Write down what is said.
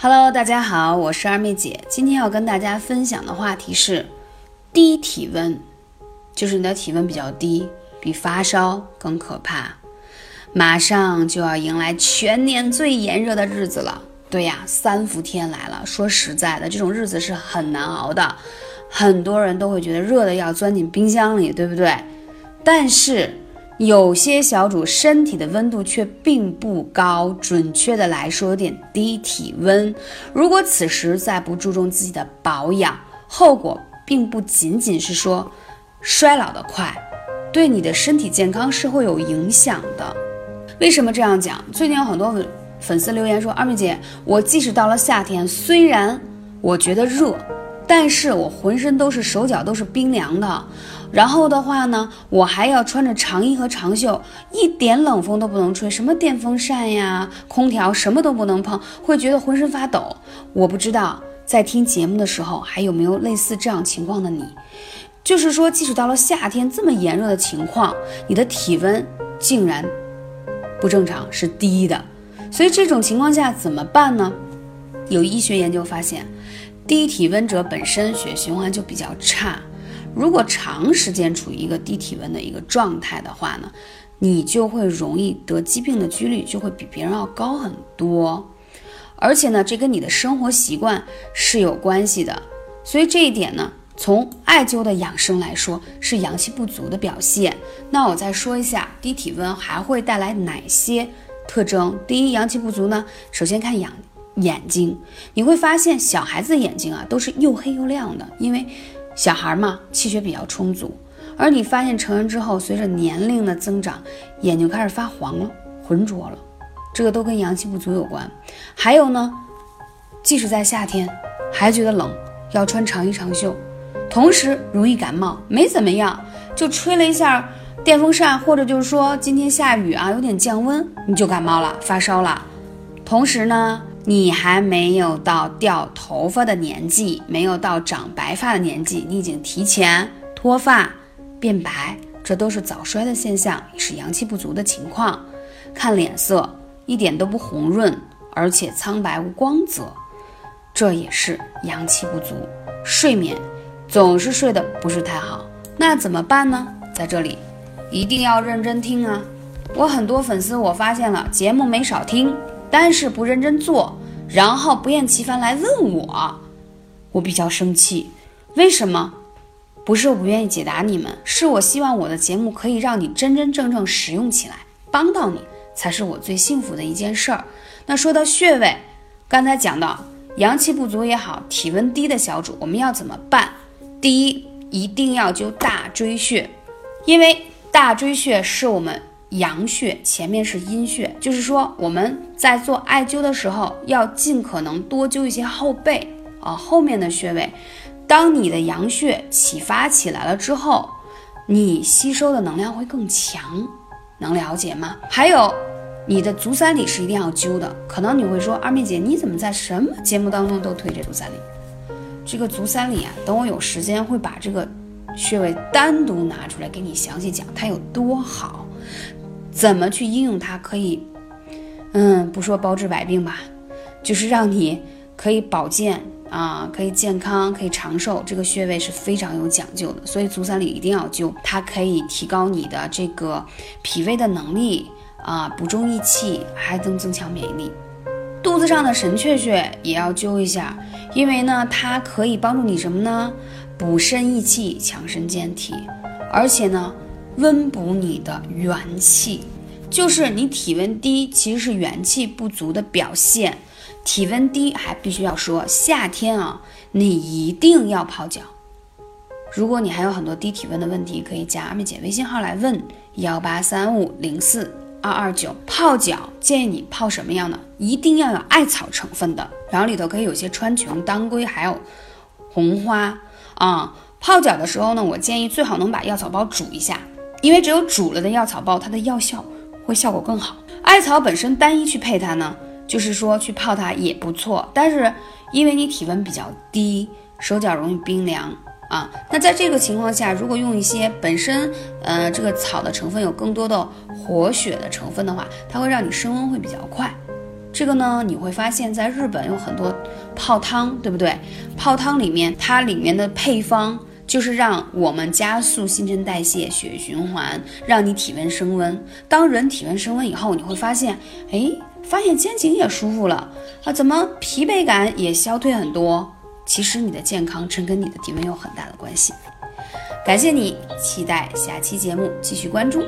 Hello，大家好，我是二妹姐。今天要跟大家分享的话题是低体温，就是你的体温比较低，比发烧更可怕。马上就要迎来全年最炎热的日子了。对呀，三伏天来了。说实在的，这种日子是很难熬的，很多人都会觉得热的要钻进冰箱里，对不对？但是。有些小主身体的温度却并不高，准确的来说有点低体温。如果此时再不注重自己的保养，后果并不仅仅是说衰老的快，对你的身体健康是会有影响的。为什么这样讲？最近有很多粉粉丝留言说：“二妹姐，我即使到了夏天，虽然我觉得热，但是我浑身都是手脚都是冰凉的。”然后的话呢，我还要穿着长衣和长袖，一点冷风都不能吹，什么电风扇呀、空调什么都不能碰，会觉得浑身发抖。我不知道在听节目的时候还有没有类似这样情况的你，就是说，即使到了夏天这么炎热的情况，你的体温竟然不正常，是低的。所以这种情况下怎么办呢？有医学研究发现，低体温者本身血循环就比较差。如果长时间处于一个低体温的一个状态的话呢，你就会容易得疾病的几率就会比别人要高很多，而且呢，这跟你的生活习惯是有关系的。所以这一点呢，从艾灸的养生来说，是阳气不足的表现。那我再说一下，低体温还会带来哪些特征？第一，阳气不足呢，首先看阳眼睛，你会发现小孩子的眼睛啊都是又黑又亮的，因为。小孩嘛，气血比较充足，而你发现成人之后，随着年龄的增长，眼睛开始发黄了，浑浊了，这个都跟阳气不足有关。还有呢，即使在夏天还觉得冷，要穿长衣长袖，同时容易感冒，没怎么样，就吹了一下电风扇，或者就是说今天下雨啊，有点降温，你就感冒了，发烧了。同时呢。你还没有到掉头发的年纪，没有到长白发的年纪，你已经提前脱发、变白，这都是早衰的现象，也是阳气不足的情况。看脸色一点都不红润，而且苍白无光泽，这也是阳气不足。睡眠总是睡得不是太好，那怎么办呢？在这里一定要认真听啊！我很多粉丝，我发现了节目没少听。但是不认真做，然后不厌其烦来问我，我比较生气。为什么？不是我不愿意解答你们，是我希望我的节目可以让你真真正正使用起来，帮到你才是我最幸福的一件事儿。那说到穴位，刚才讲到阳气不足也好，体温低的小主，我们要怎么办？第一，一定要灸大椎穴，因为大椎穴是我们。阳穴前面是阴穴，就是说我们在做艾灸的时候，要尽可能多灸一些后背啊后面的穴位。当你的阳穴启发起来了之后，你吸收的能量会更强，能了解吗？还有你的足三里是一定要灸的。可能你会说，二妹姐你怎么在什么节目当中都推这足三里？这个足三里啊，等我有时间会把这个穴位单独拿出来给你详细讲，它有多好。怎么去应用它？可以，嗯，不说包治百病吧，就是让你可以保健啊，可以健康，可以长寿。这个穴位是非常有讲究的，所以足三里一定要灸。它可以提高你的这个脾胃的能力啊，补中益气，还能增强免疫力。肚子上的神阙穴也要灸一下，因为呢，它可以帮助你什么呢？补肾益气，强身健体，而且呢。温补你的元气，就是你体温低，其实是元气不足的表现。体温低还必须要说，夏天啊，你一定要泡脚。如果你还有很多低体温的问题，可以加阿妹姐微信号来问幺八三五零四二二九。泡脚建议你泡什么样的？一定要有艾草成分的，然后里头可以有些川穹、当归，还有红花啊。泡脚的时候呢，我建议最好能把药草包煮一下。因为只有煮了的药草包，它的药效会效果更好。艾草本身单一去配它呢，就是说去泡它也不错。但是因为你体温比较低，手脚容易冰凉啊，那在这个情况下，如果用一些本身呃这个草的成分有更多的活血的成分的话，它会让你升温会比较快。这个呢，你会发现在日本有很多泡汤，对不对？泡汤里面它里面的配方就是让我们加速新陈代谢、血液循环，让你体温升温。当人体温升温以后，你会发现，哎，发现肩颈也舒服了啊，怎么疲惫感也消退很多？其实你的健康真跟你的体温有很大的关系。感谢你，期待下期节目继续关注。